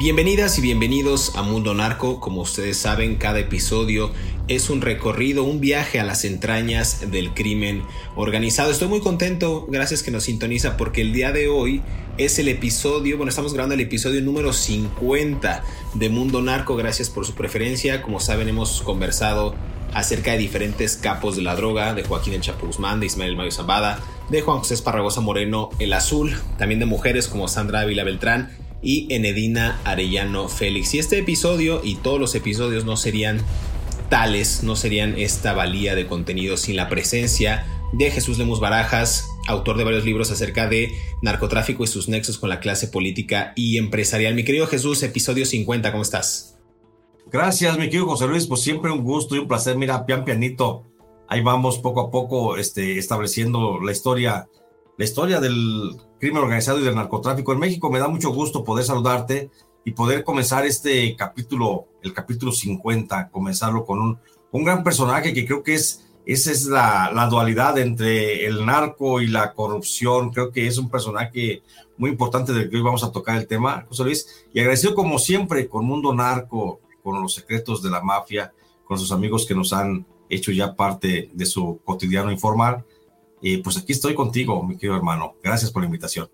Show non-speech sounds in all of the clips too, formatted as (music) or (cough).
Bienvenidas y bienvenidos a Mundo Narco. Como ustedes saben, cada episodio es un recorrido, un viaje a las entrañas del crimen organizado. Estoy muy contento, gracias que nos sintoniza, porque el día de hoy es el episodio, bueno, estamos grabando el episodio número 50 de Mundo Narco. Gracias por su preferencia. Como saben, hemos conversado acerca de diferentes capos de la droga, de Joaquín El Chapo Guzmán, de Ismael Mayo Zambada, de Juan José Esparragosa Moreno, El Azul, también de mujeres como Sandra Ávila Beltrán y Enedina Arellano Félix. Y este episodio y todos los episodios no serían tales, no serían esta valía de contenido sin la presencia de Jesús Lemus Barajas, autor de varios libros acerca de narcotráfico y sus nexos con la clase política y empresarial. Mi querido Jesús, episodio 50, ¿cómo estás? Gracias, mi querido José Luis, pues siempre un gusto y un placer. Mira, pian pianito, ahí vamos poco a poco este, estableciendo la historia, la historia del crimen organizado y del narcotráfico en México. Me da mucho gusto poder saludarte y poder comenzar este capítulo, el capítulo 50, comenzarlo con un, un gran personaje que creo que es, esa es la, la, dualidad entre el narco y la corrupción. Creo que es un personaje muy importante del que hoy vamos a tocar el tema, José Luis. Y agradecido como siempre con Mundo Narco, con los secretos de la mafia, con sus amigos que nos han hecho ya parte de su cotidiano informal. Y pues aquí estoy contigo, mi querido hermano. Gracias por la invitación.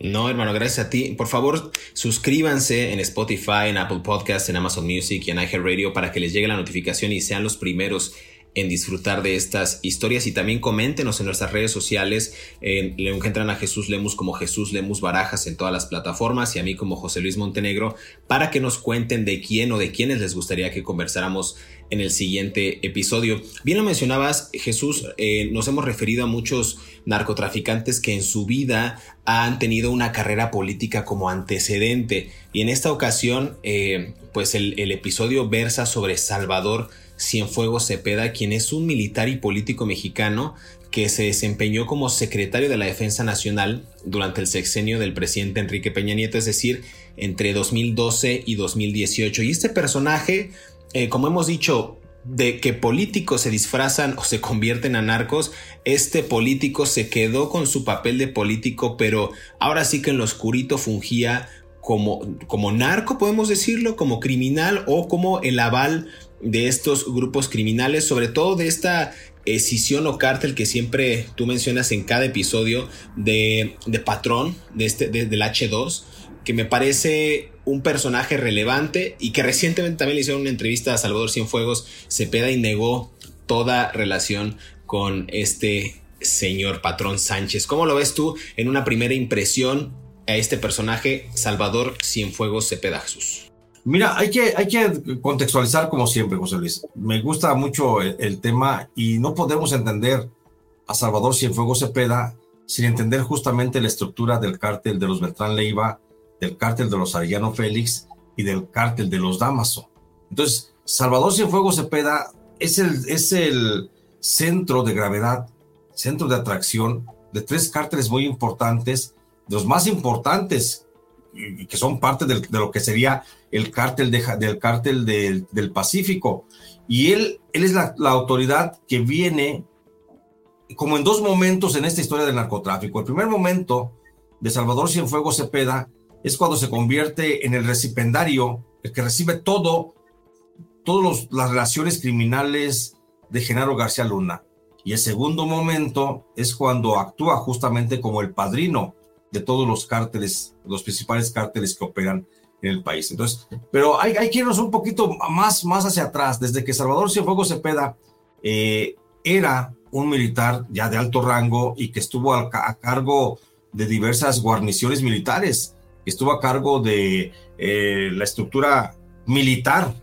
No, hermano, gracias a ti. Por favor, suscríbanse en Spotify, en Apple Podcasts, en Amazon Music y en iHeartRadio para que les llegue la notificación y sean los primeros en disfrutar de estas historias y también coméntenos en nuestras redes sociales. Le encuentran a Jesús Lemus como Jesús Lemus Barajas en todas las plataformas y a mí como José Luis Montenegro para que nos cuenten de quién o de quiénes les gustaría que conversáramos en el siguiente episodio. Bien lo mencionabas, Jesús, eh, nos hemos referido a muchos narcotraficantes que en su vida han tenido una carrera política como antecedente y en esta ocasión, eh, pues el, el episodio versa sobre Salvador Cienfuegos Cepeda, quien es un militar y político mexicano que se desempeñó como secretario de la Defensa Nacional durante el sexenio del presidente Enrique Peña Nieto, es decir, entre 2012 y 2018. Y este personaje, eh, como hemos dicho, de que políticos se disfrazan o se convierten a narcos, este político se quedó con su papel de político, pero ahora sí que en lo oscurito fungía como, como narco, podemos decirlo, como criminal o como el aval de estos grupos criminales, sobre todo de esta escisión o cártel que siempre tú mencionas en cada episodio de, Patrón, de este, del H2, que me parece un personaje relevante y que recientemente también le hicieron una entrevista a Salvador Cienfuegos Cepeda y negó toda relación con este señor Patrón Sánchez. ¿Cómo lo ves tú en una primera impresión a este personaje, Salvador Cienfuegos Cepeda Jesús? Mira, hay que, hay que contextualizar como siempre, José Luis. Me gusta mucho el, tema y no podemos entender a Salvador Cienfuegos Cepeda sin entender justamente la estructura del cártel de los Beltrán Leiva, del cártel de los Arellano Félix y del cártel de los Damaso. Entonces, Salvador Cienfuegos Cepeda es el, es el centro de gravedad, centro de atracción de tres cárteles muy importantes, de los más importantes que son parte de lo que sería el cártel, de, del, cártel del, Pacífico. Y él, él es la, la autoridad que viene como en dos momentos en esta historia del narcotráfico. El primer momento de Salvador Cienfuegos Cepeda es cuando se convierte en el recipendario, el que recibe todo, todas las relaciones criminales de Genaro García Luna. Y el segundo momento es cuando actúa justamente como el padrino de todos los cárteles, los principales cárteles que operan en el país. Entonces, pero hay, hay que irnos un poquito más, más hacia atrás. Desde que Salvador Cienfuegos Cepeda eh, era un militar ya de alto rango y que estuvo a, cargo de diversas guarniciones militares, estuvo a cargo de eh, la estructura militar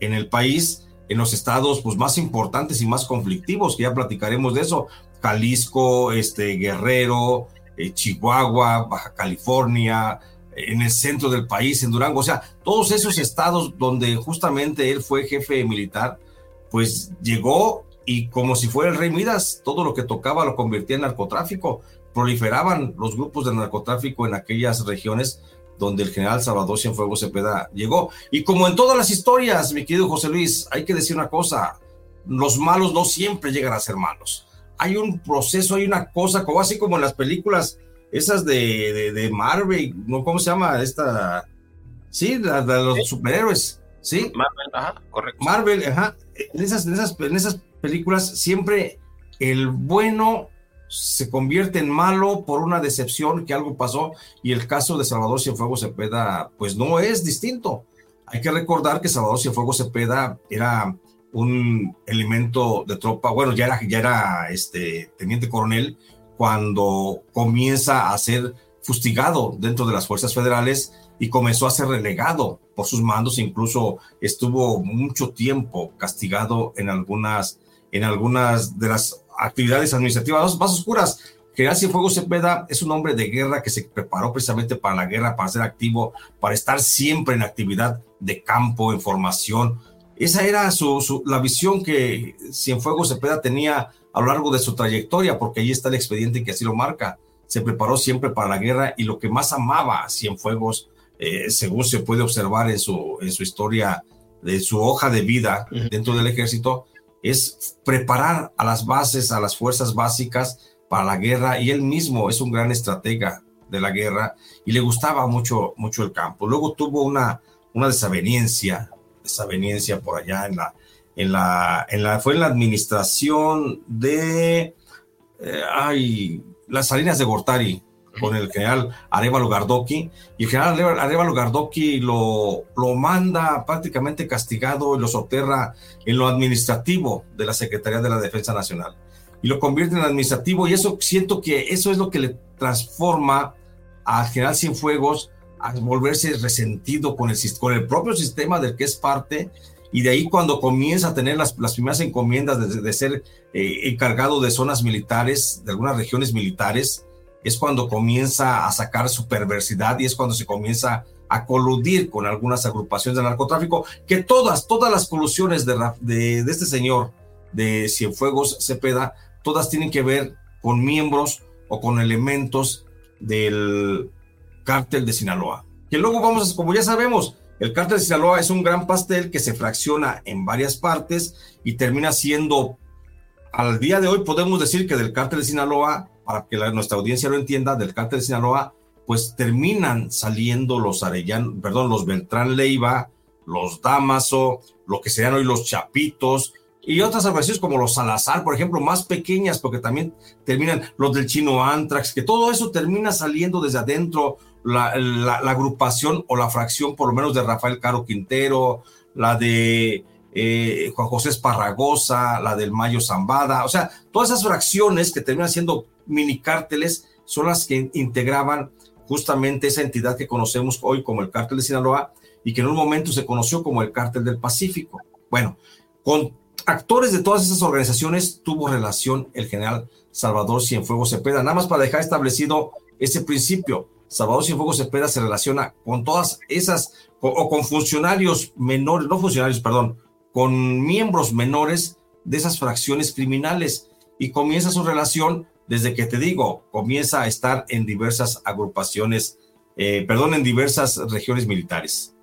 en el país, en los estados pues, más importantes y más conflictivos, que ya platicaremos de eso, Jalisco, este, Guerrero, eh, Chihuahua, Baja California, en el centro del país, en Durango, o sea, todos esos estados donde justamente él fue jefe militar, pues llegó y como si fuera el rey Midas, todo lo que tocaba lo convertía en narcotráfico. Proliferaban los grupos de narcotráfico en aquellas regiones donde el general Salvador Cienfuegos Cepeda llegó. Y como en todas las historias, mi querido José Luis, hay que decir una cosa, los malos no siempre llegan a ser malos. Hay un proceso, hay una cosa, como así como en las películas esas de, de, Marvel, ¿no? ¿cómo se llama esta? Sí, la, de los superhéroes, ¿sí? Marvel, ajá, correcto. Marvel, ajá. En esas, en esas, en esas películas siempre el bueno se convierte en malo por una decepción que algo pasó y el caso de Salvador Cienfuegos Cepeda pues no es distinto. Hay que recordar que Salvador Cienfuegos Cepeda era un elemento de tropa, bueno, ya era, ya era este teniente coronel cuando comienza a ser fustigado dentro de las fuerzas federales y comenzó a ser relegado por sus mandos, incluso estuvo mucho tiempo castigado en algunas en algunas de las actividades administrativas más oscuras. General Cienfuegos Cepeda es un hombre de guerra que se preparó precisamente para la guerra, para ser activo, para estar siempre en actividad de campo, en formación. Esa era su, la visión que Cienfuegos Cepeda tenía a lo largo de su trayectoria, porque ahí está el expediente que así lo marca. Se preparó siempre para la guerra y lo que más amaba Cienfuegos, eh, según se puede observar en su, en su historia, de su hoja de vida dentro del ejército, es preparar a las bases, a las fuerzas básicas para la guerra y él mismo es un gran estratega de la guerra y le gustaba mucho, mucho el campo. Luego tuvo una, una desaveniencia, desaveniencia por allá en la, en la, en la, fue en la administración de, eh, ay, las Salinas de Gortari, con el general Arevalo Gardoki, y el general Arevalo Gardoki lo, lo manda prácticamente castigado y lo soterra en lo administrativo de la Secretaría de la Defensa Nacional. Y lo convierte en administrativo, y eso siento que eso es lo que le transforma al general Cienfuegos a volverse resentido con el, con el propio sistema del que es parte, y de ahí cuando comienza a tener las, las primeras encomiendas de, ser eh, encargado de zonas militares, de algunas regiones militares, es cuando comienza a sacar su perversidad y es cuando se comienza a coludir con algunas agrupaciones de narcotráfico, que todas, todas las colusiones de, de, de este señor de Cienfuegos Cepeda, todas tienen que ver con miembros o con elementos del cártel de Sinaloa. Que luego vamos, como ya sabemos, el cártel de Sinaloa es un gran pastel que se fracciona en varias partes y termina siendo, al día de hoy podemos decir que del cártel de Sinaloa para que nuestra audiencia lo entienda, del cártel de Sinaloa, pues terminan saliendo los Arellano, perdón, los Beltrán Leiva, los Damaso, lo que serían hoy los Chapitos, y otras agrupaciones como los Salazar, por ejemplo, más pequeñas, porque también terminan los del chino Antrax, que todo eso termina saliendo desde adentro, la, agrupación o la fracción, por lo menos de Rafael Caro Quintero, la de eh, Juan José Esparragosa, la del Mayo Zambada, o sea, todas esas fracciones que terminan siendo mini cárteles son las que integraban justamente esa entidad que conocemos hoy como el cártel de Sinaloa y que en un momento se conoció como el cártel del Pacífico. Bueno, con actores de todas esas organizaciones tuvo relación el general Salvador Cienfuegos Cepeda, nada más para dejar establecido ese principio. Salvador Cienfuegos Cepeda se relaciona con todas esas, o con funcionarios menores, no funcionarios, perdón, con miembros menores de esas fracciones criminales y comienza su relación desde que te digo, comienza a estar en diversas agrupaciones, eh, perdón, en diversas regiones militares.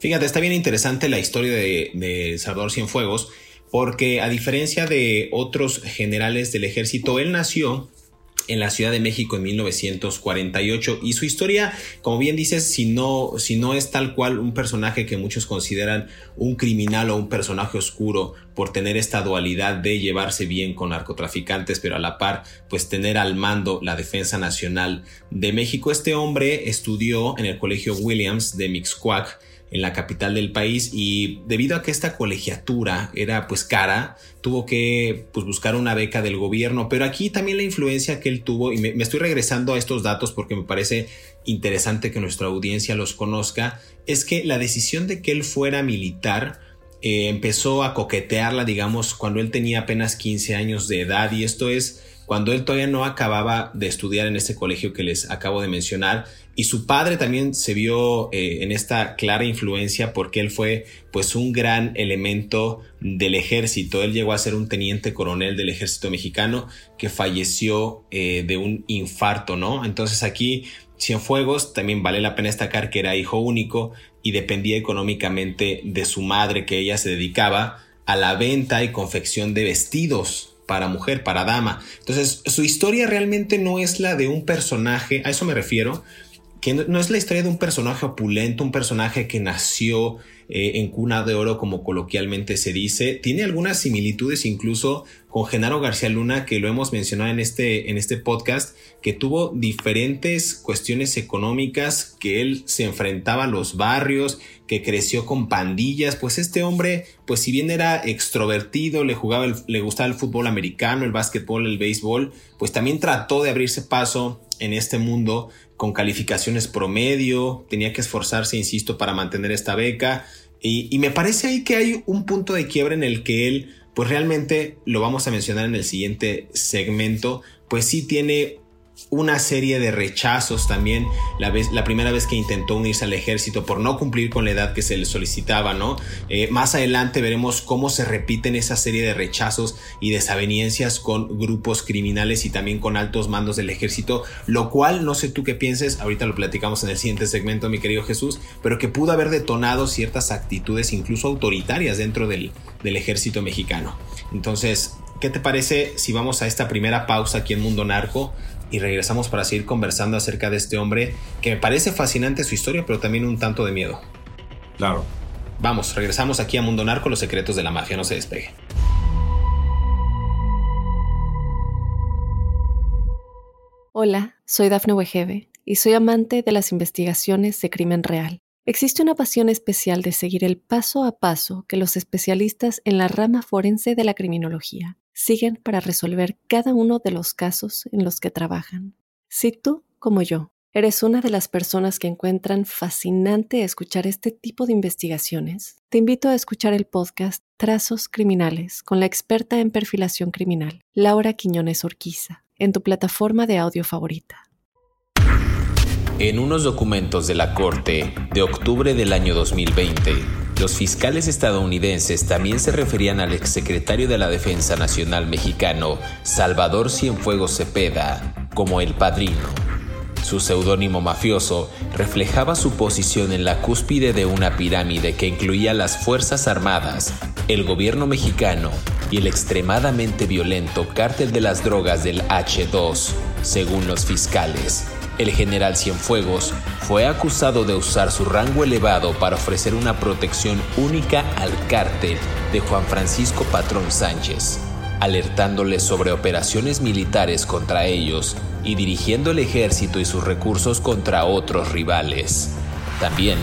Fíjate, está bien interesante la historia de, de Salvador Cienfuegos, porque a diferencia de otros generales del ejército, él nació en la Ciudad de México en 1948 y su historia, como bien dices, si no, si no es tal cual un personaje que muchos consideran un criminal o un personaje oscuro por tener esta dualidad de llevarse bien con narcotraficantes, pero a la par, pues tener al mando la Defensa Nacional de México. Este hombre estudió en el Colegio Williams de Mixcoac en la capital del país y debido a que esta colegiatura era pues cara, tuvo que pues, buscar una beca del gobierno, pero aquí también la influencia que él tuvo, y me, estoy regresando a estos datos porque me parece interesante que nuestra audiencia los conozca, es que la decisión de que él fuera militar eh, empezó a coquetearla, digamos, cuando él tenía apenas 15 años de edad. Y esto es cuando él todavía no acababa de estudiar en ese colegio que les acabo de mencionar y su padre también se vio eh, en esta clara influencia porque él fue pues un gran elemento del ejército. Él llegó a ser un teniente coronel del ejército mexicano que falleció eh, de un infarto, ¿no? Entonces aquí Cienfuegos también vale la pena destacar que era hijo único y dependía económicamente de su madre que ella se dedicaba a la venta y confección de vestidos para mujer, para dama. Entonces, su historia realmente no es la de un personaje, a eso me refiero, que no, es la historia de un personaje opulento, un personaje que nació eh, en cuna de oro, como coloquialmente se dice. Tiene algunas similitudes incluso con Genaro García Luna, que lo hemos mencionado en este, en este podcast, que tuvo diferentes cuestiones económicas, que él se enfrentaba a los barrios, que creció con pandillas. Pues este hombre, pues si bien era extrovertido, le jugaba, le gustaba el fútbol americano, el básquetbol, el béisbol, pues también trató de abrirse paso en este mundo con calificaciones promedio, tenía que esforzarse, insisto, para mantener esta beca. Y, me parece ahí que hay un punto de quiebre en el que él, pues realmente lo vamos a mencionar en el siguiente segmento, pues sí tiene una serie de rechazos también la, vez, la primera vez que intentó unirse al ejército por no cumplir con la edad que se le solicitaba, ¿no? Eh, más adelante veremos cómo se repiten esa serie de rechazos y desaveniencias con grupos criminales y también con altos mandos del ejército, lo cual no sé tú qué pienses, ahorita lo platicamos en el siguiente segmento, mi querido Jesús, pero que pudo haber detonado ciertas actitudes incluso autoritarias dentro del, del ejército mexicano. Entonces, ¿qué te parece si vamos a esta primera pausa aquí en Mundo Narco? Y regresamos para seguir conversando acerca de este hombre que me parece fascinante su historia, pero también un tanto de miedo. Claro. Vamos, regresamos aquí a Mundo Narco, los secretos de la mafia, no se despegue. Hola, soy Dafne Wegebe y soy amante de las investigaciones de crimen real. Existe una pasión especial de seguir el paso a paso que los especialistas en la rama forense de la criminología siguen para resolver cada uno de los casos en los que trabajan. Si tú, como yo, eres una de las personas que encuentran fascinante escuchar este tipo de investigaciones, te invito a escuchar el podcast Trazos Criminales con la experta en perfilación criminal, Laura Quiñones Orquiza, en tu plataforma de audio favorita. En unos documentos de la Corte de octubre del año 2020, los fiscales estadounidenses también se referían al exsecretario de la Defensa Nacional mexicano, Salvador Cienfuegos Cepeda, como el padrino. Su seudónimo mafioso reflejaba su posición en la cúspide de una pirámide que incluía las Fuerzas Armadas, el gobierno mexicano y el extremadamente violento cártel de las drogas del H2, según los fiscales. El general Cienfuegos fue acusado de usar su rango elevado para ofrecer una protección única al cártel de Juan Francisco Patrón Sánchez, alertándole sobre operaciones militares contra ellos y dirigiendo el ejército y sus recursos contra otros rivales. También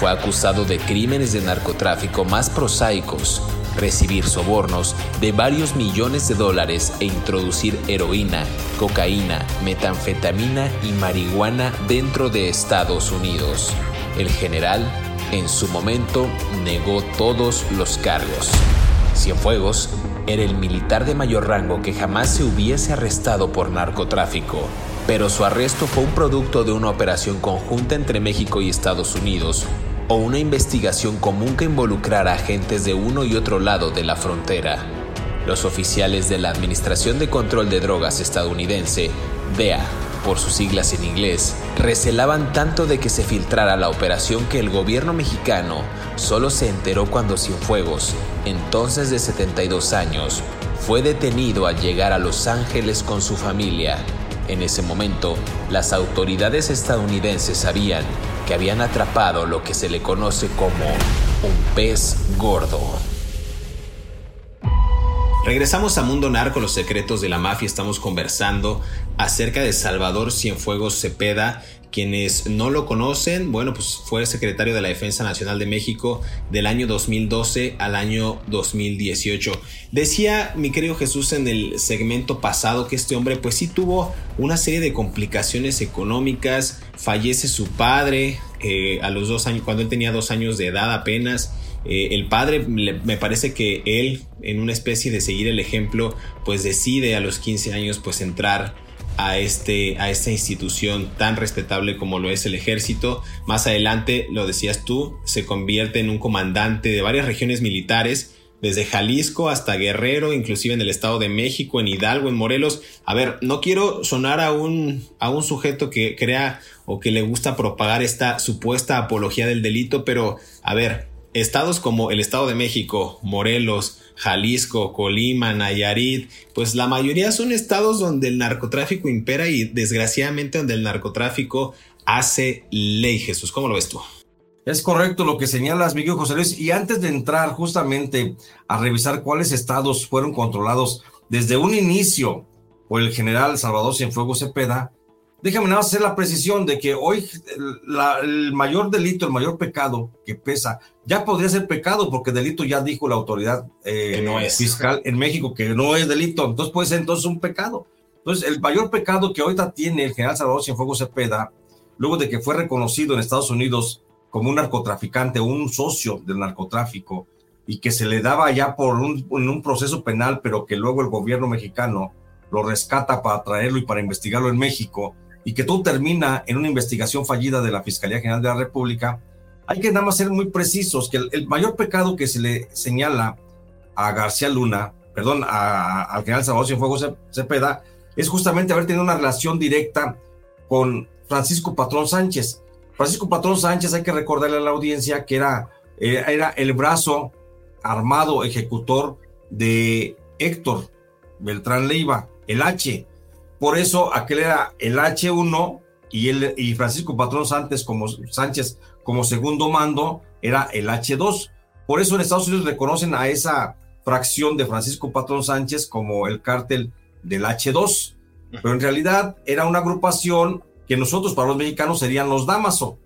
fue acusado de crímenes de narcotráfico más prosaicos recibir sobornos de varios millones de dólares e introducir heroína, cocaína, metanfetamina y marihuana dentro de Estados Unidos. El general, en su momento, negó todos los cargos. Cienfuegos era el militar de mayor rango que jamás se hubiese arrestado por narcotráfico, pero su arresto fue un producto de una operación conjunta entre México y Estados Unidos, o una investigación común que involucrara agentes de uno y otro lado de la frontera. Los oficiales de la Administración de Control de Drogas estadounidense, DEA, por sus siglas en inglés, recelaban tanto de que se filtrara la operación que el gobierno mexicano solo se enteró cuando Cienfuegos, entonces de 72 años, fue detenido al llegar a Los Ángeles con su familia. En ese momento, las autoridades estadounidenses sabían que habían atrapado lo que se le conoce como un pez gordo. Regresamos a Mundo Narco, los secretos de la mafia. Estamos conversando acerca de Salvador Cienfuegos Cepeda. Quienes no lo conocen, bueno, pues fue secretario de la Defensa Nacional de México del año 2012 al año 2018. Decía mi querido Jesús en el segmento pasado que este hombre pues sí tuvo una serie de complicaciones económicas, fallece su padre eh, a los dos años, cuando él tenía dos años de edad apenas, eh, el padre me parece que él, en una especie de seguir el ejemplo, pues decide a los 15 años pues entrar a, este, a esta institución tan respetable como lo es el ejército. Más adelante, lo decías tú, se convierte en un comandante de varias regiones militares, desde Jalisco hasta Guerrero, inclusive en el Estado de México, en Hidalgo, en Morelos. A ver, no quiero sonar a un, a un sujeto que crea o que le gusta propagar esta supuesta apología del delito, pero a ver, estados como el Estado de México, Morelos, Jalisco, Colima, Nayarit, pues la mayoría son estados donde el narcotráfico impera y desgraciadamente donde el narcotráfico hace ley. Jesús, ¿cómo lo ves tú? Es correcto lo que señalas, Miguel José Luis. Y antes de entrar justamente a revisar cuáles estados fueron controlados desde un inicio por el general Salvador Cienfuegos Cepeda, Déjame nada hacer la precisión de que hoy el mayor delito, el mayor pecado que pesa, ya podría ser pecado porque delito ya dijo la autoridad eh, fiscal en México que no es delito, entonces puede ser entonces un pecado. Entonces, el mayor pecado que ahorita tiene el general Salvador Cienfuegos Cepeda, luego de que fue reconocido en Estados Unidos como un narcotraficante, un socio del narcotráfico, y que se le daba ya por un, un proceso penal, pero que luego el gobierno mexicano lo rescata para traerlo y para investigarlo en México, y que todo termina en una investigación fallida de la Fiscalía General de la República, hay que nada más ser muy precisos que el, mayor pecado que se le señala a García Luna, perdón, al general Salvador Cienfuegos Cepeda, es justamente haber tenido una relación directa con Francisco Patrón Sánchez. Francisco Patrón Sánchez, hay que recordarle a la audiencia que era, eh, era el brazo armado ejecutor de Héctor Beltrán Leiva, el H, por eso aquel era el H1 y, el, y Francisco Patrón Sánchez como, Sánchez como segundo mando era el H2. Por eso en Estados Unidos reconocen a esa fracción de Francisco Patrón Sánchez como el cártel del H2. Pero en realidad era una agrupación que nosotros para los mexicanos serían los Damaso,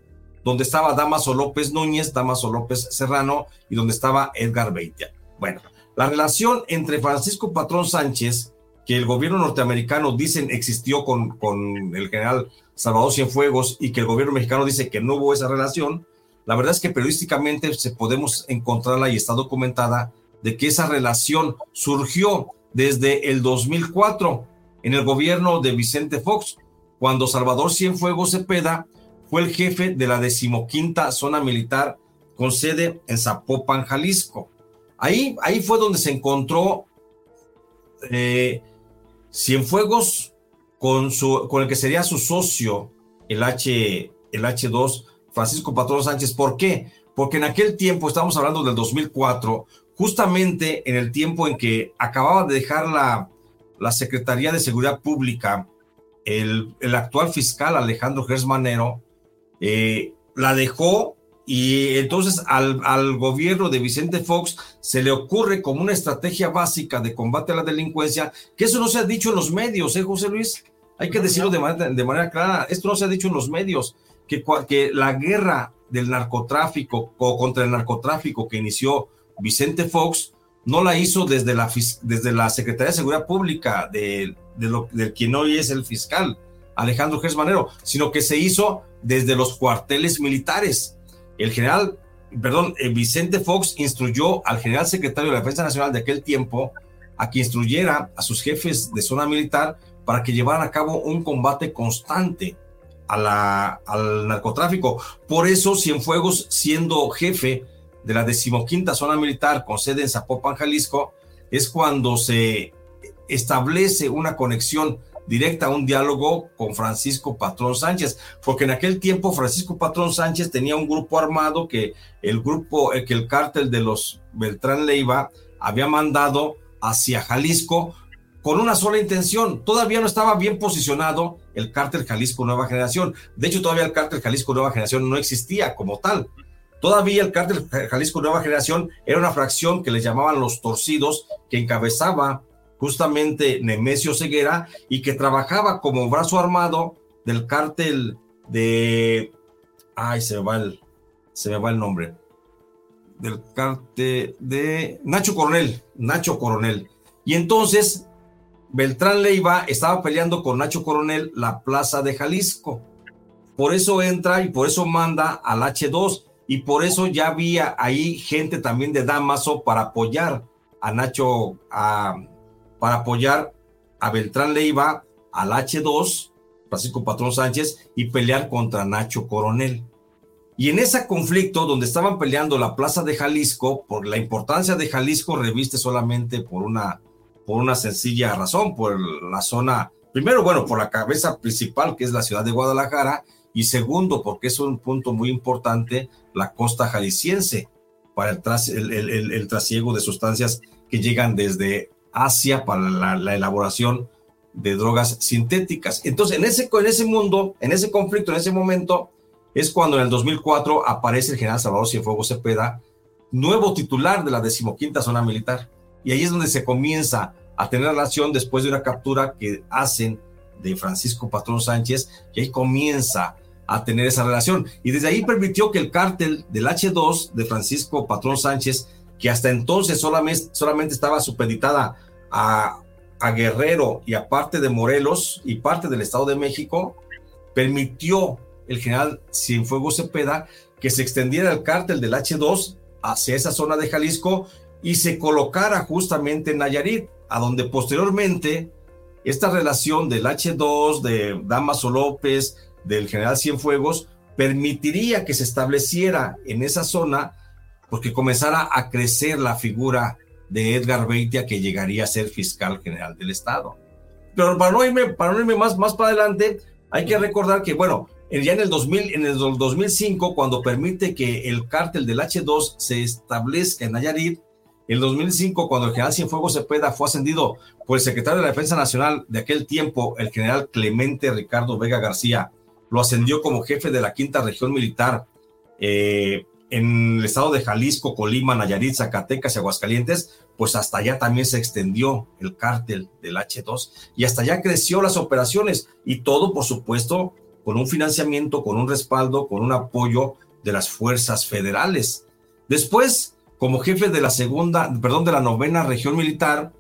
donde estaba Damaso López Núñez, Damaso López Serrano y donde estaba Edgar Beitia. Bueno, la relación entre Francisco Patrón Sánchez que el gobierno norteamericano dicen existió con, con el general Salvador Cienfuegos y que el gobierno mexicano dice que no hubo esa relación, la verdad es que periodísticamente se podemos encontrarla y está documentada de que esa relación surgió desde el 2004 en el gobierno de Vicente Fox, cuando Salvador Cienfuegos Cepeda fue el jefe de la decimoquinta zona militar con sede en Zapopan, Jalisco. Ahí, ahí fue donde se encontró eh, Cienfuegos con, su, con el que sería su socio, el, H, el H2, Francisco Patrón Sánchez. ¿Por qué? Porque en aquel tiempo, estamos hablando del 2004, justamente en el tiempo en que acababa de dejar la, la Secretaría de Seguridad Pública, el, el actual fiscal Alejandro Gersmanero, eh, la dejó y entonces al, al, gobierno de Vicente Fox se le ocurre como una estrategia básica de combate a la delincuencia, que eso no se ha dicho en los medios, ¿eh, José Luis? Hay que decirlo de manera, de manera clara, esto no se ha dicho en los medios, que, que la guerra del narcotráfico o contra el narcotráfico que inició Vicente Fox no la hizo desde la, desde la Secretaría de Seguridad Pública de, de, lo, de quien hoy es el fiscal, Alejandro Gersmanero, sino que se hizo desde los cuarteles militares el general, perdón, eh, Vicente Fox instruyó al general secretario de la Defensa Nacional de aquel tiempo a que instruyera a sus jefes de zona militar para que llevaran a cabo un combate constante a la, al narcotráfico. Por eso Cienfuegos, siendo jefe de la decimoquinta zona militar con sede en Zapopan, Jalisco, es cuando se establece una conexión directa, un diálogo con Francisco Patrón Sánchez, porque en aquel tiempo Francisco Patrón Sánchez tenía un grupo armado que el grupo, eh, que el cártel de los Beltrán Leiva había mandado hacia Jalisco con una sola intención. Todavía no estaba bien posicionado el cártel Jalisco Nueva Generación. De hecho, todavía el cártel Jalisco Nueva Generación no existía como tal. Todavía el cártel Jalisco Nueva Generación era una fracción que les llamaban los torcidos, que encabezaba justamente Nemesio Ceguera y que trabajaba como brazo armado del cártel de... Ay, se me va el, se me va el nombre. Del cártel de Nacho Coronel, Nacho Coronel. Y entonces Beltrán Leiva estaba peleando con Nacho Coronel la plaza de Jalisco. Por eso entra y por eso manda al H2 y por eso ya había ahí gente también de Damaso para apoyar a Nacho, para apoyar a Beltrán Leiva, al H2, Francisco Patrón Sánchez, y pelear contra Nacho Coronel. Y en ese conflicto, donde estaban peleando la plaza de Jalisco, por la importancia de Jalisco reviste solamente por una, por una sencilla razón, por la zona, primero, bueno, por la cabeza principal, que es la ciudad de Guadalajara, y segundo, porque es un punto muy importante, la costa jalisciense para el, trasiego de sustancias que llegan desde Asia para la, elaboración de drogas sintéticas. Entonces, en ese, en ese mundo, en ese conflicto, en ese momento, es cuando en el 2004 aparece el general Salvador Cienfuegos Cepeda, nuevo titular de la decimoquinta zona militar. Y ahí es donde se comienza a tener relación después de una captura que hacen de Francisco Patrón Sánchez, y ahí comienza a tener esa relación. Y desde ahí permitió que el cártel del H2 de Francisco Patrón Sánchez, que hasta entonces solamente, estaba supeditada a, a Guerrero y a parte de Morelos y parte del Estado de México, permitió el general Cienfuegos Cepeda que se extendiera el cártel del H2 hacia esa zona de Jalisco y se colocara justamente en Nayarit, a donde posteriormente esta relación del H2, de Damaso López, del general Cienfuegos permitiría que se estableciera en esa zona porque comenzara a crecer la figura de Edgar Beitia que llegaría a ser fiscal general del Estado. Pero para no irme, para no irme más, más para adelante, hay que recordar que, bueno, ya en el, 2000, en el 2005, cuando permite que el cártel del H2 se establezca en Nayarit, en el 2005, cuando el general Cienfuegos Cepeda fue ascendido por el secretario de la Defensa Nacional de aquel tiempo, el general Clemente Ricardo Vega García, lo ascendió como jefe de la quinta región militar eh, en el estado de Jalisco, Colima, Nayarit, Zacatecas y Aguascalientes, pues hasta allá también se extendió el cártel del H2 y hasta allá creció las operaciones y todo, por supuesto, con un financiamiento, con un respaldo, con un apoyo de las fuerzas federales. Después, como jefe de la segunda, perdón, de la novena región militar,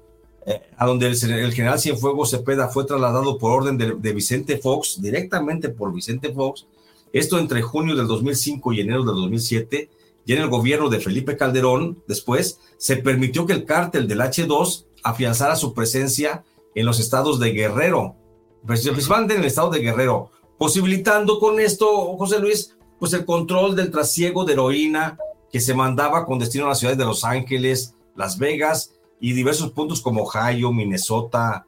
eh, a donde el, general Cienfuegos Cepeda fue trasladado por orden de, Vicente Fox, directamente por Vicente Fox, esto entre junio del 2005 y enero del 2007, y en el gobierno de Felipe Calderón, después, se permitió que el cártel del H2 afianzara su presencia en los estados de Guerrero, principalmente en el estado de Guerrero, posibilitando con esto, José Luis, pues el control del trasiego de heroína que se mandaba con destino a las ciudades de Los Ángeles, Las Vegas y diversos puntos como Ohio, Minnesota,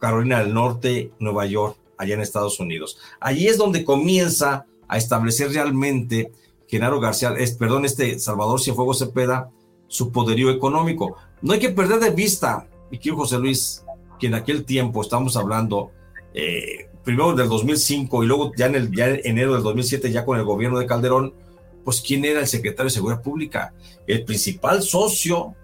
Carolina del Norte, Nueva York, allá en Estados Unidos. Allí es donde comienza a establecer realmente Genaro García, es, perdón, este Salvador Cienfuegos Cepeda, su poderío económico. No hay que perder de vista, y quiero José Luis, que en aquel tiempo estamos hablando, eh, primero del 2005 y luego ya en el ya en enero del 2007, ya con el gobierno de Calderón, pues quién era el secretario de Seguridad Pública, el principal socio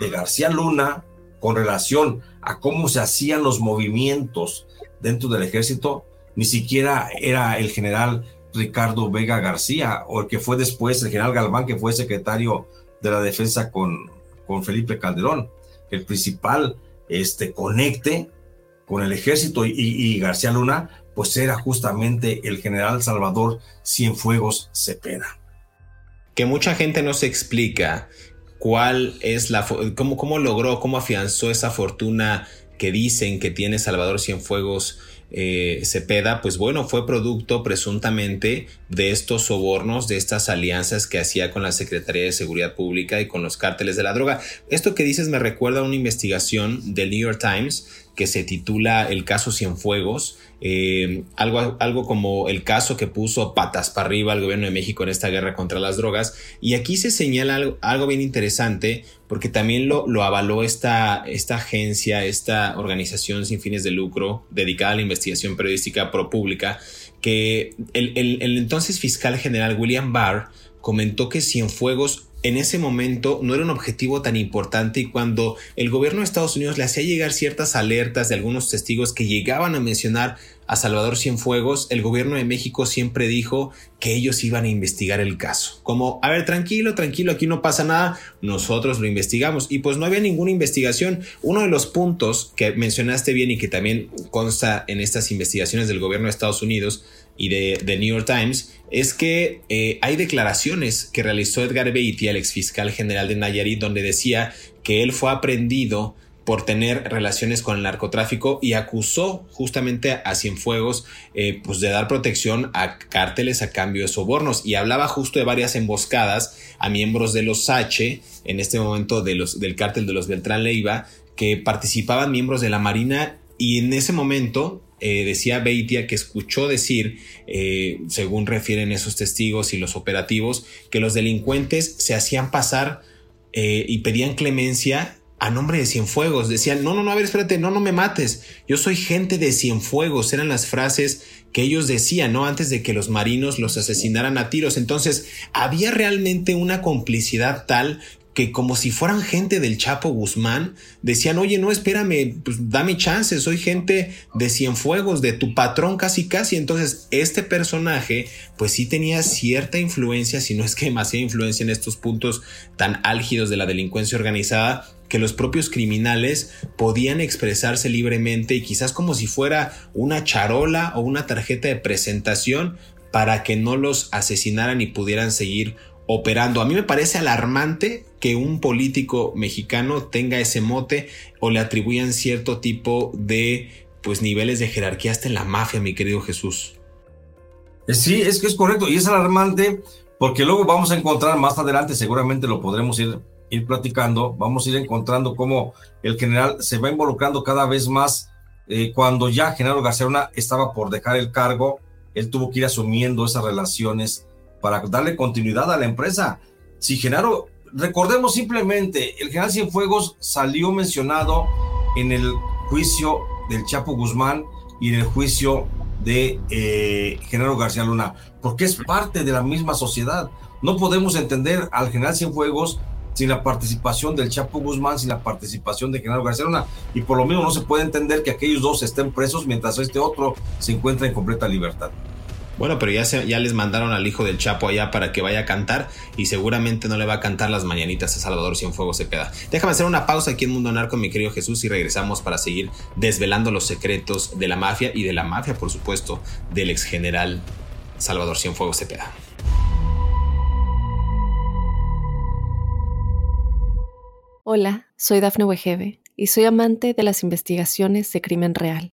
de García Luna con relación a cómo se hacían los movimientos dentro del ejército, ni siquiera era el general Ricardo Vega García o el que fue después el general Galván, que fue secretario de la defensa con, con Felipe Calderón. El principal este, conecte con el ejército y, García Luna, pues era justamente el general Salvador Cienfuegos Cepeda. Que mucha gente no se explica cuál es la cómo, cómo logró, cómo afianzó esa fortuna que dicen que tiene Salvador Cienfuegos eh, Cepeda, pues bueno, fue producto presuntamente de estos sobornos, de estas alianzas que hacía con la Secretaría de Seguridad Pública y con los cárteles de la droga. Esto que dices me recuerda a una investigación del New York Times que se titula El caso Cienfuegos, eh, algo, algo como el caso que puso patas para arriba al gobierno de México en esta guerra contra las drogas. Y aquí se señala algo, bien interesante porque también lo, lo avaló esta, esta agencia, esta organización sin fines de lucro dedicada a la investigación periodística pro pública, que el, el, el entonces fiscal general William Barr comentó que Cienfuegos en ese momento no era un objetivo tan importante y cuando el gobierno de Estados Unidos le hacía llegar ciertas alertas de algunos testigos que llegaban a mencionar a Salvador Cienfuegos, el gobierno de México siempre dijo que ellos iban a investigar el caso. Como, a ver, tranquilo, tranquilo, aquí no pasa nada, nosotros lo investigamos. Y pues no había ninguna investigación. Uno de los puntos que mencionaste bien y que también consta en estas investigaciones del gobierno de Estados Unidos y de, New York Times es que eh, hay declaraciones que realizó Edgar Beatty, el ex fiscal general de Nayarit, donde decía que él fue aprendido por tener relaciones con el narcotráfico y acusó justamente a Cienfuegos eh, pues de dar protección a cárteles a cambio de sobornos. Y hablaba justo de varias emboscadas a miembros de los H, en este momento de los, del cártel de los Beltrán Leiva, que participaban miembros de la Marina y en ese momento eh, decía Beitia que escuchó decir, eh, según refieren esos testigos y los operativos, que los delincuentes se hacían pasar eh, y pedían clemencia a nombre de Cienfuegos. Decían, no, no, no, a ver, espérate, no, no me mates. Yo soy gente de Cienfuegos. Eran las frases que ellos decían, ¿no? Antes de que los marinos los asesinaran a tiros. Entonces, había realmente una complicidad tal que como si fueran gente del Chapo Guzmán, decían, oye, no, espérame, pues dame chance, soy gente de Cienfuegos, de tu patrón casi casi. Entonces, este personaje, pues sí tenía cierta influencia, si no es que demasiada influencia en estos puntos tan álgidos de la delincuencia organizada, que los propios criminales podían expresarse libremente y quizás como si fuera una charola o una tarjeta de presentación para que no los asesinaran y pudieran seguir operando. A mí me parece alarmante que un político mexicano tenga ese mote o le atribuyan cierto tipo de pues niveles de jerarquía hasta en la mafia, mi querido Jesús. Eh, sí, es que es correcto y es alarmante porque luego vamos a encontrar más adelante, seguramente lo podremos ir, ir platicando, vamos a ir encontrando cómo el general se va involucrando cada vez más. Eh, cuando ya Genaro García estaba por dejar el cargo, él tuvo que ir asumiendo esas relaciones para darle continuidad a la empresa. Si Genaro, recordemos simplemente, el general Cienfuegos salió mencionado en el juicio del Chapo Guzmán y en el juicio de eh, Genaro García Luna, porque es parte de la misma sociedad. No podemos entender al general Cienfuegos sin la participación del Chapo Guzmán, sin la participación de Genaro García Luna, y por lo mismo no se puede entender que aquellos dos estén presos mientras este otro se encuentra en completa libertad. Bueno, pero ya, se, les mandaron al hijo del Chapo allá para que vaya a cantar y seguramente no le va a cantar las mañanitas a Salvador Cienfuegos queda. Déjame hacer una pausa aquí en Mundo Narco, mi querido Jesús, y regresamos para seguir desvelando los secretos de la mafia y de la mafia, por supuesto, del ex general Salvador Cienfuegos Cepeda. Hola, soy Dafne Wegebe y soy amante de las investigaciones de crimen real.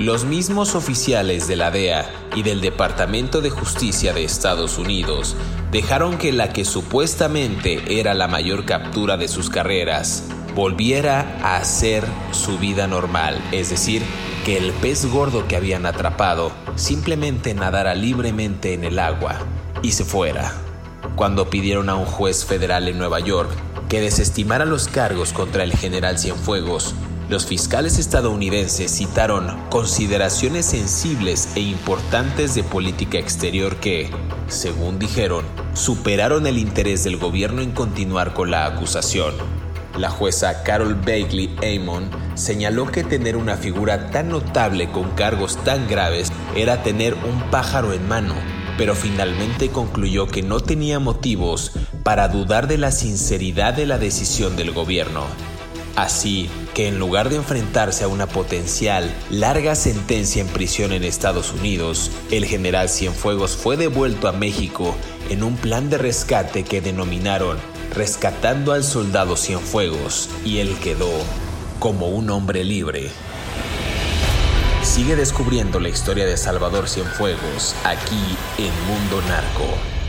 Los mismos oficiales de la DEA y del Departamento de Justicia de Estados Unidos dejaron que la que supuestamente era la mayor captura de sus carreras volviera a hacer su vida normal, es decir, que el pez gordo que habían atrapado simplemente nadara libremente en el agua y se fuera. Cuando pidieron a un juez federal en Nueva York que desestimara los cargos contra el general Cienfuegos, los fiscales estadounidenses citaron consideraciones sensibles e importantes de política exterior que, según dijeron, superaron el interés del gobierno en continuar con la acusación. La jueza Carol Bailey Amon señaló que tener una figura tan notable con cargos tan graves era tener un pájaro en mano pero finalmente concluyó que no tenía motivos para dudar de la sinceridad de la decisión del gobierno. Así que en lugar de enfrentarse a una potencial larga sentencia en prisión en Estados Unidos, el general Cienfuegos fue devuelto a México en un plan de rescate que denominaron Rescatando al Soldado Cienfuegos y él quedó como un hombre libre. Sigue descubriendo la historia de Salvador Cienfuegos aquí en Mundo Narco.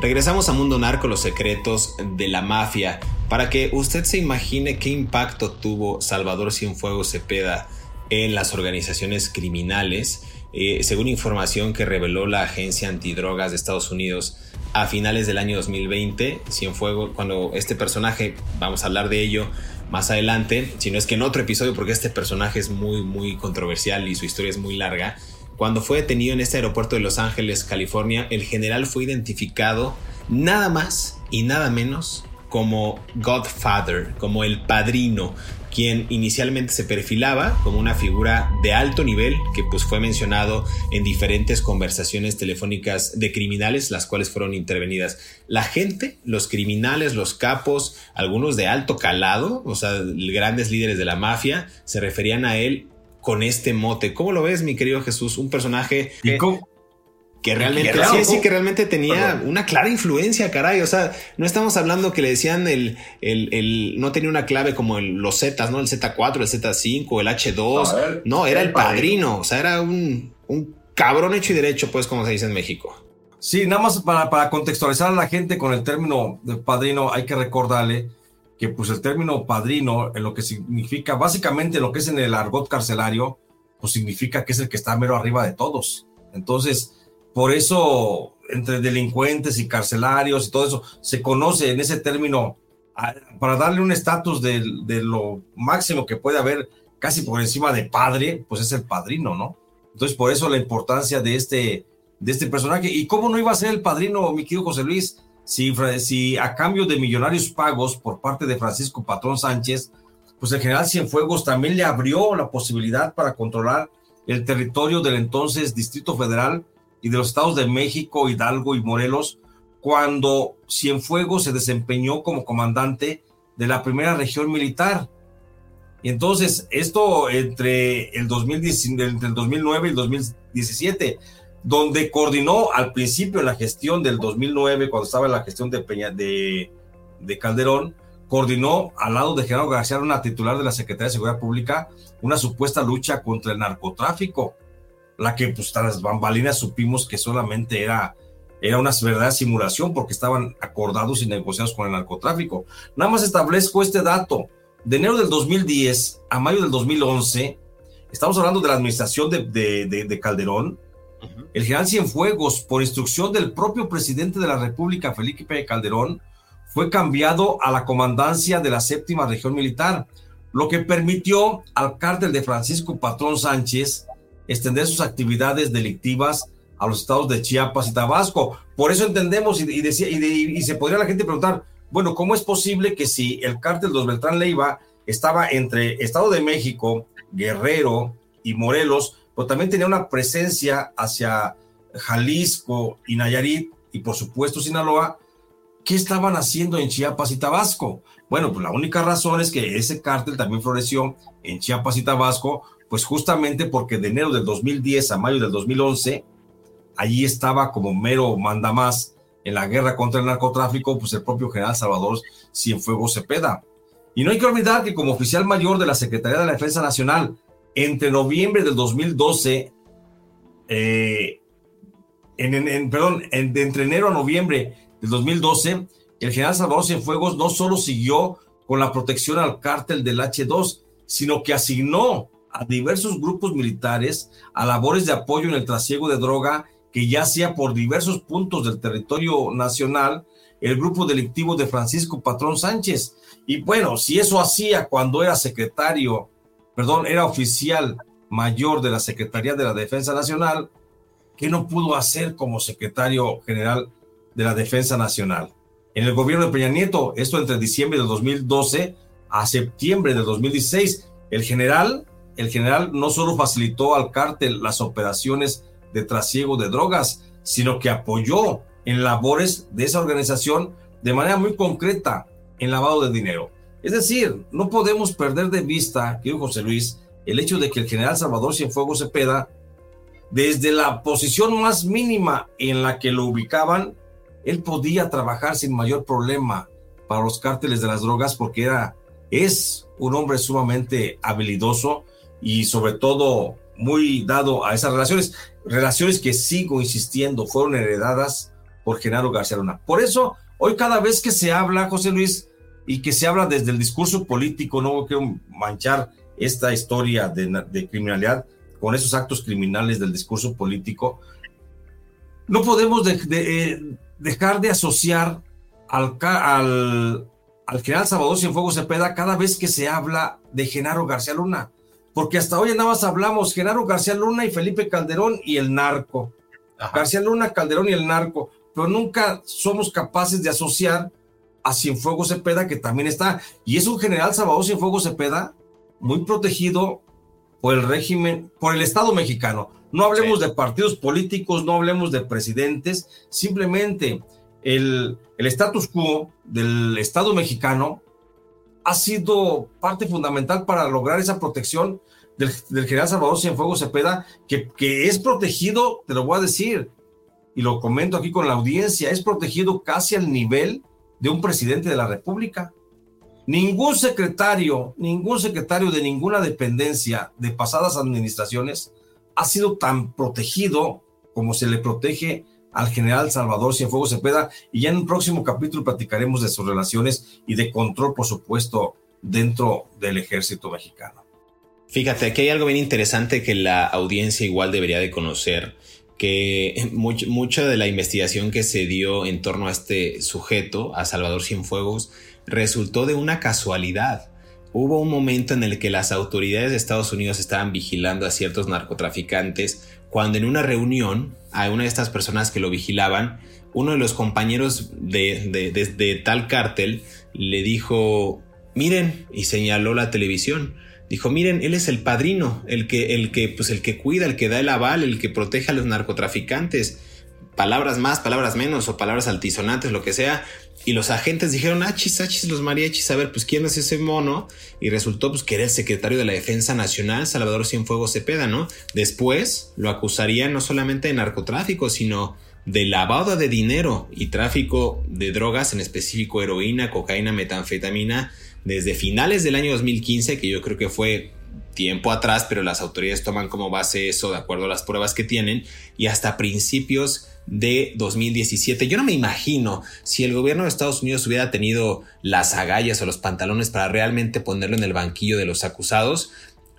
Regresamos a Mundo Narco, los secretos de la mafia, para que usted se imagine qué impacto tuvo Salvador Cienfuegos Cepeda en las organizaciones criminales. Eh, según información que reveló la Agencia Antidrogas de Estados Unidos a finales del año 2020, Cienfuegos, cuando este personaje, vamos a hablar de ello más adelante, si no es que en otro episodio, porque este personaje es muy, muy controversial y su historia es muy larga, cuando fue detenido en este aeropuerto de Los Ángeles, California, el general fue identificado nada más y nada menos como Godfather, como el padrino, quien inicialmente se perfilaba como una figura de alto nivel que pues fue mencionado en diferentes conversaciones telefónicas de criminales, las cuales fueron intervenidas. La gente, los criminales, los capos, algunos de alto calado, o sea, grandes líderes de la mafia, se referían a él con este mote. ¿Cómo lo ves, mi querido Jesús? Un personaje que, realmente, sí, sí, que realmente tenía una clara influencia, caray. O sea, no estamos hablando que le decían el, el, no tenía una clave como los Z, ¿no? El Z4, el Z5, el H2. No, era el padrino. O sea, era un, un cabrón hecho y derecho, pues, como se dice en México. Sí, nada más para, para contextualizar a la gente con el término de padrino, hay que recordarle que pues el término padrino, en lo que significa, básicamente lo que es en el argot carcelario, pues significa que es el que está mero arriba de todos. Entonces, por eso entre delincuentes y carcelarios y todo eso, se conoce en ese término para darle un estatus de, de, lo máximo que puede haber casi por encima de padre, pues es el padrino, ¿no? Entonces, por eso la importancia de este, de este personaje. ¿Y cómo no iba a ser el padrino, mi querido José Luis? Si, a cambio de millonarios pagos por parte de Francisco Patrón Sánchez, pues el general Cienfuegos también le abrió la posibilidad para controlar el territorio del entonces Distrito Federal y de los estados de México, Hidalgo y Morelos, cuando Cienfuegos se desempeñó como comandante de la primera región militar. Y entonces, esto entre el, 2010, entre el 2009 y el 2017, donde coordinó al principio la gestión del 2009, cuando estaba en la gestión de, Peña, de, Calderón, coordinó al lado de Gerardo García, una titular de la Secretaría de Seguridad Pública, una supuesta lucha contra el narcotráfico, la que pues tras bambalinas supimos que solamente era, era una verdadera simulación porque estaban acordados y negociados con el narcotráfico. Nada más establezco este dato. De enero del 2010 a mayo del 2011, estamos hablando de la administración de Calderón, el general Cienfuegos, por instrucción del propio presidente de la República, Felipe Calderón, fue cambiado a la comandancia de la séptima región militar, lo que permitió al cártel de Francisco Patrón Sánchez extender sus actividades delictivas a los estados de Chiapas y Tabasco. Por eso entendemos y, decía, y, se podría la gente preguntar, bueno, ¿cómo es posible que si el cártel de los Beltrán Leiva estaba entre Estado de México, Guerrero y Morelos, también tenía una presencia hacia Jalisco y Nayarit y por supuesto Sinaloa, ¿qué estaban haciendo en Chiapas y Tabasco? Bueno, pues la única razón es que ese cártel también floreció en Chiapas y Tabasco, pues justamente porque de enero del 2010 a mayo del 2011, allí estaba como mero mandamás en la guerra contra el narcotráfico, pues el propio general Salvador Cienfuegos Cepeda. Y no hay que olvidar que como oficial mayor de la Secretaría de la Defensa Nacional, entre noviembre del 2012, eh, en, perdón, de entre enero a noviembre del 2012, el general Salvador Cienfuegos no solo siguió con la protección al cártel del H2, sino que asignó a diversos grupos militares a labores de apoyo en el trasiego de droga que ya sea por diversos puntos del territorio nacional el grupo delictivo de Francisco Patrón Sánchez. Y bueno, si eso hacía cuando era secretario perdón, era oficial mayor de la Secretaría de la Defensa Nacional, ¿qué no pudo hacer como secretario general de la Defensa Nacional? En el gobierno de Peña Nieto, esto entre diciembre del 2012 a septiembre del 2016, el general el general no solo facilitó al cártel las operaciones de trasiego de drogas, sino que apoyó en labores de esa organización de manera muy concreta en lavado de dinero. Es decir, no podemos perder de vista, querido José Luis, el hecho de que el general Salvador Cienfuegos Cepeda, desde la posición más mínima en la que lo ubicaban, él podía trabajar sin mayor problema para los cárteles de las drogas porque era, es un hombre sumamente habilidoso y sobre todo muy dado a esas relaciones, relaciones que sigo insistiendo fueron heredadas por Genaro García Luna. Por eso, hoy cada vez que se habla, José Luis, y que se habla desde el discurso político, no quiero manchar esta historia de, criminalidad con esos actos criminales del discurso político, no podemos eh, dejar de asociar al, al, al general Salvador Cienfuegos Cepeda cada vez que se habla de Genaro García Luna, porque hasta hoy nada más hablamos Genaro García Luna y Felipe Calderón y el narco. García Luna, Calderón y el narco, pero nunca somos capaces de asociar a Cienfuegos Cepeda, que también está, y es un general Salvador Cienfuegos Cepeda muy protegido por el régimen, por el Estado mexicano. No hablemos de partidos políticos, no hablemos de presidentes, simplemente el, el status quo del Estado mexicano ha sido parte fundamental para lograr esa protección del, general Salvador Cienfuegos Cepeda, que, que es protegido, te lo voy a decir, y lo comento aquí con la audiencia, es protegido casi al nivel de un presidente de la República. Ningún secretario, ningún secretario de ninguna dependencia de pasadas administraciones ha sido tan protegido como se le protege al general Salvador Cienfuegos Cepeda y ya en un próximo capítulo platicaremos de sus relaciones y de control, por supuesto, dentro del ejército mexicano. Fíjate, aquí hay algo bien interesante que la audiencia igual debería de conocer que (laughs) mucha de la investigación que se dio en torno a este sujeto, a Salvador Cienfuegos, resultó de una casualidad. Hubo un momento en el que las autoridades de Estados Unidos estaban vigilando a ciertos narcotraficantes cuando en una reunión a una de estas personas que lo vigilaban, uno de los compañeros de, de tal cártel le dijo, miren, y señaló la televisión, Dijo, miren, él es el padrino, el que, el que, pues el que cuida, el que da el aval, el que protege a los narcotraficantes. Palabras más, palabras menos, o palabras altisonantes, lo que sea. Y los agentes dijeron, achis, achis, los mariachis, a ver, pues quién es ese mono. Y resultó pues que era el secretario de la Defensa Nacional, Salvador Cienfuegos Cepeda, ¿no? Después lo acusarían no solamente de narcotráfico, sino de lavado de dinero y tráfico de drogas, en específico heroína, cocaína, metanfetamina, desde finales del año 2015, que yo creo que fue tiempo atrás, pero las autoridades toman como base eso de acuerdo a las pruebas que tienen, y hasta principios de 2017. Yo no me imagino si el gobierno de Estados Unidos hubiera tenido las agallas o los pantalones para realmente ponerlo en el banquillo de los acusados.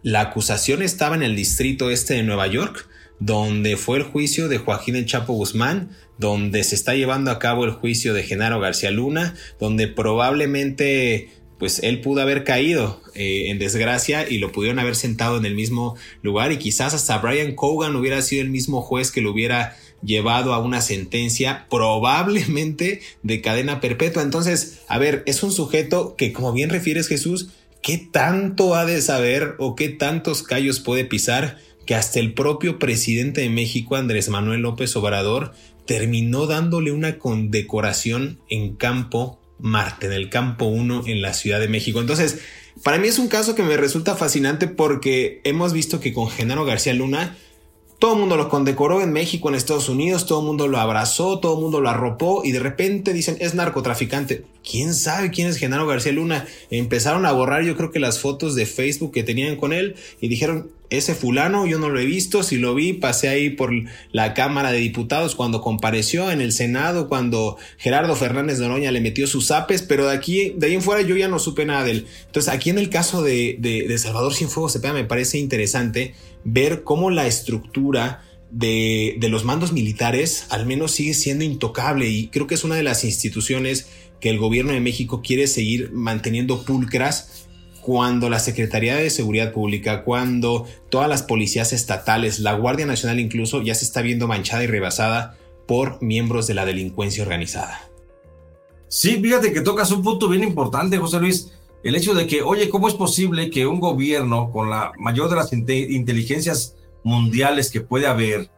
La acusación estaba en el distrito este de Nueva York, donde fue el juicio de Joaquín El Chapo Guzmán, donde se está llevando a cabo el juicio de Genaro García Luna, donde probablemente pues él pudo haber caído eh, en desgracia y lo pudieron haber sentado en el mismo lugar y quizás hasta Brian Cogan hubiera sido el mismo juez que lo hubiera llevado a una sentencia probablemente de cadena perpetua. Entonces, a ver, es un sujeto que como bien refieres Jesús, ¿qué tanto ha de saber o qué tantos callos puede pisar que hasta el propio presidente de México, Andrés Manuel López Obrador, terminó dándole una condecoración en campo Marte, en el campo 1 en la Ciudad de México. Entonces, para mí es un caso que me resulta fascinante porque hemos visto que con Genaro García Luna todo el mundo lo condecoró en México, en Estados Unidos, todo el mundo lo abrazó, todo el mundo lo arropó y de repente dicen es narcotraficante. ¿Quién sabe quién es Genaro García Luna? Empezaron a borrar yo creo que las fotos de Facebook que tenían con él y dijeron ese fulano yo no lo he visto, si lo vi pasé ahí por la Cámara de Diputados cuando compareció en el Senado, cuando Gerardo Fernández de Noroña le metió sus apes, pero de aquí, de ahí en fuera yo ya no supe nada de él. Entonces aquí en el caso de, de, de Salvador Cienfuegos Cepeda me parece interesante ver cómo la estructura de, los mandos militares al menos sigue siendo intocable y creo que es una de las instituciones que el gobierno de México quiere seguir manteniendo pulcras cuando la Secretaría de Seguridad Pública, cuando todas las policías estatales, la Guardia Nacional incluso, ya se está viendo manchada y rebasada por miembros de la delincuencia organizada. Sí, fíjate que tocas un punto bien importante, José Luis. El hecho de que, oye, ¿cómo es posible que un gobierno con la mayor de las inteligencias mundiales que puede haber,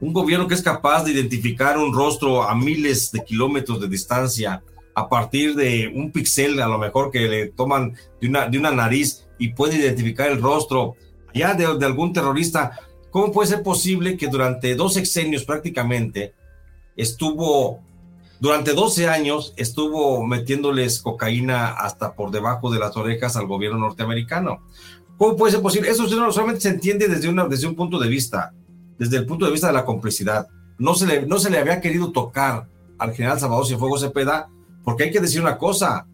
un gobierno que es capaz de identificar un rostro a miles de kilómetros de distancia a partir de un pixel, a lo mejor que le toman de una, de una nariz y puede identificar el rostro ya de, de algún terrorista, ¿cómo puede ser posible que durante dos sexenios prácticamente estuvo durante 12 años estuvo metiéndoles cocaína hasta por debajo de las orejas al gobierno norteamericano. ¿Cómo puede ser posible? Eso solamente se entiende desde, una, desde un punto de vista, desde el punto de vista de la complicidad. No se le, no se le había querido tocar al general Salvador Cienfuegos Cepeda, porque hay que decir una cosa,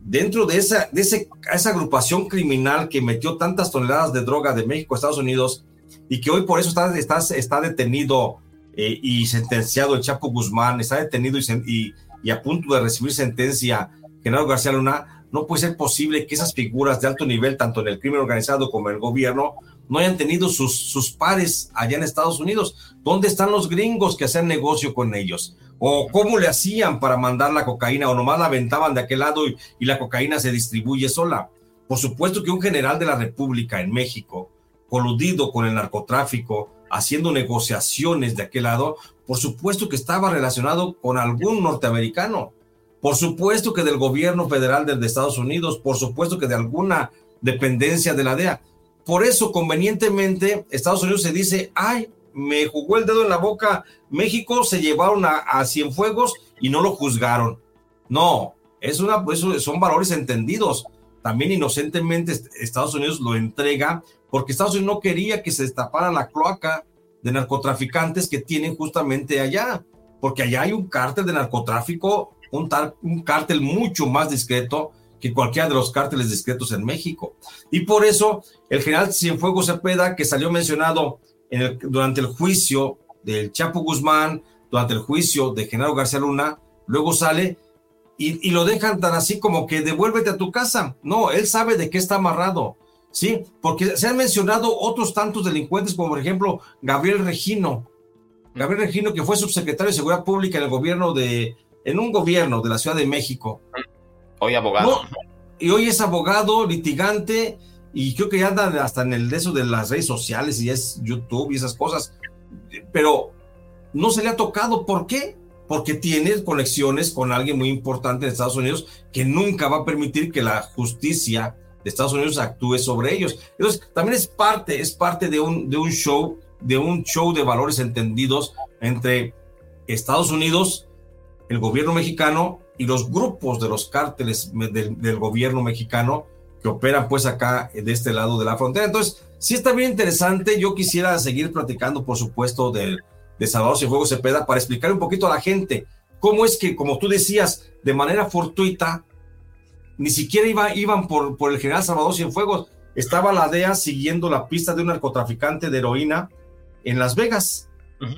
dentro de esa, de ese, esa agrupación criminal que metió tantas toneladas de droga de México a Estados Unidos y que hoy por eso está, está, está detenido eh, y sentenciado el Chapo Guzmán, está detenido y, y, a punto de recibir sentencia Genaro García Luna, no puede ser posible que esas figuras de alto nivel, tanto en el crimen organizado como en el gobierno, no hayan tenido sus, sus pares allá en Estados Unidos. ¿Dónde están los gringos que hacían negocio con ellos? ¿O cómo le hacían para mandar la cocaína? ¿O nomás la aventaban de aquel lado y, y la cocaína se distribuye sola? Por supuesto que un general de la República en México, coludido con el narcotráfico, haciendo negociaciones de aquel lado, por supuesto que estaba relacionado con algún norteamericano, por supuesto que del gobierno federal de Estados Unidos, por supuesto que de alguna dependencia de la DEA. Por eso, convenientemente, Estados Unidos se dice, ay, me jugó el dedo en la boca, México se llevaron a, a Cienfuegos y no lo juzgaron. No, es una, pues, son valores entendidos. También inocentemente Estados Unidos lo entrega porque Estados Unidos no quería que se destapara la cloaca de narcotraficantes que tienen justamente allá, porque allá hay un cártel de narcotráfico, un, un cártel mucho más discreto que cualquiera de los cárteles discretos en México. Y por eso el general Cienfuegos Cepeda, que salió mencionado durante el juicio del Chapo Guzmán, durante el juicio de Genaro García Luna, luego sale y, y, lo dejan tan así como que devuélvete a tu casa. No, él sabe de qué está amarrado. ¿sí? Porque se han mencionado otros tantos delincuentes, como por ejemplo Gabriel Regino. Gabriel Regino, que fue subsecretario de Seguridad Pública en el gobierno de, en un gobierno de la Ciudad de México. Hoy abogado. y hoy es abogado, litigante, y creo que ya anda hasta en el de eso de las redes sociales y es YouTube y esas cosas. Pero no se le ha tocado. ¿Por qué? Porque tiene conexiones con alguien muy importante en Estados Unidos que nunca va a permitir que la justicia de Estados Unidos actúe sobre ellos. Entonces, también es parte, es parte de un, de un show, de un show de valores entendidos entre Estados Unidos, el gobierno mexicano y los grupos de los cárteles del, gobierno mexicano que operan pues acá de este lado de la frontera. Entonces, sí está bien interesante. Yo quisiera seguir platicando, por supuesto, de, de Salvador Cienfuegos Cepeda para explicar un poquito a la gente cómo es que, como tú decías, de manera fortuita, ni siquiera iba, iban por, por el general Salvador Cienfuegos. Estaba la DEA siguiendo la pista de un narcotraficante de heroína en Las Vegas.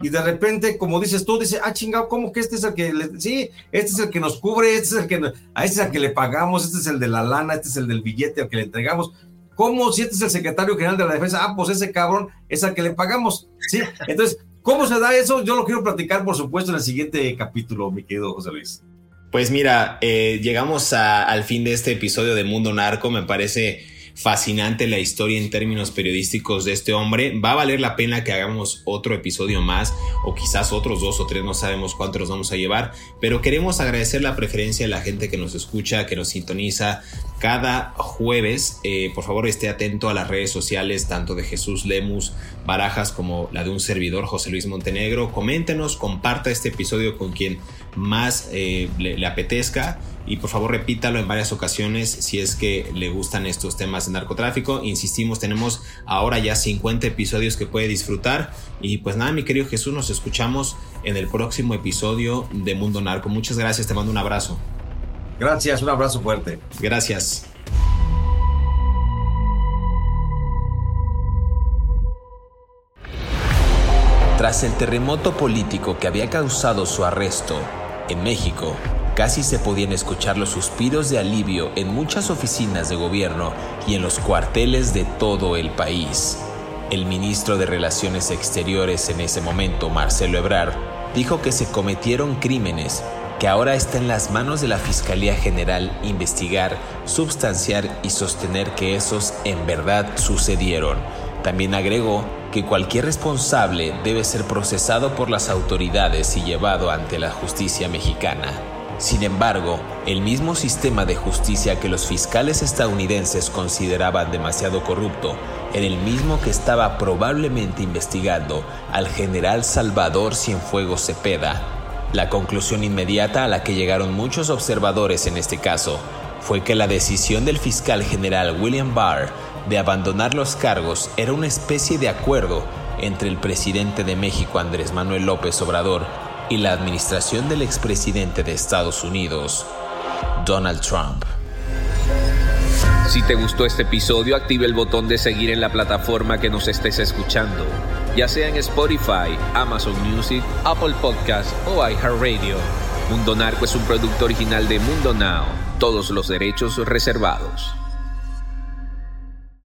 Y de repente, como dices tú, dice, ah, chingado, ¿cómo que este es el que, le, sí, este es el que nos cubre, este es el que, a este es el que le pagamos, este es el de la lana, este es el del billete al que le entregamos. ¿Cómo si este es el secretario general de la defensa? Ah, pues ese cabrón es al que le pagamos, ¿sí? Entonces, ¿cómo se da eso? Yo lo quiero platicar, por supuesto, en el siguiente capítulo, mi querido José Luis. Pues mira, eh, llegamos al fin de este episodio de Mundo Narco. Me parece fascinante la historia en términos periodísticos de este hombre. Va a valer la pena que hagamos otro episodio más o quizás otros dos o tres, no sabemos cuántos nos vamos a llevar, pero queremos agradecer la preferencia de la gente que nos escucha, que nos sintoniza cada jueves. Eh, por favor, esté atento a las redes sociales, tanto de Jesús Lemus Barajas como la de un servidor, José Luis Montenegro. Coméntenos, comparta este episodio con quien más eh, le, apetezca y por favor repítalo en varias ocasiones si es que le gustan estos temas de narcotráfico. Insistimos, tenemos ahora ya 50 episodios que puede disfrutar y pues nada, mi querido Jesús, nos escuchamos en el próximo episodio de Mundo Narco. Muchas gracias, te mando un abrazo. Gracias, un abrazo fuerte. Gracias. Tras el terremoto político que había causado su arresto, en México, casi se podían escuchar los suspiros de alivio en muchas oficinas de gobierno y en los cuarteles de todo el país. El ministro de Relaciones Exteriores en ese momento, Marcelo Ebrard, dijo que se cometieron crímenes que ahora está en las manos de la Fiscalía General investigar, substanciar y sostener que esos en verdad sucedieron. También agregó que cualquier responsable debe ser procesado por las autoridades y llevado ante la justicia mexicana. Sin embargo, el mismo sistema de justicia que los fiscales estadounidenses consideraban demasiado corrupto era el mismo que estaba probablemente investigando al general Salvador Cienfuegos Cepeda. La conclusión inmediata a la que llegaron muchos observadores en este caso fue que la decisión del fiscal general William Barr de abandonar los cargos era una especie de acuerdo entre el presidente de México Andrés Manuel López Obrador y la administración del expresidente de Estados Unidos, Donald Trump. Si te gustó este episodio, active el botón de seguir en la plataforma que nos estés escuchando, ya sea en Spotify, Amazon Music, Apple Podcast o iHeartRadio. Mundo Narco es un producto original de Mundo Now, todos los derechos reservados.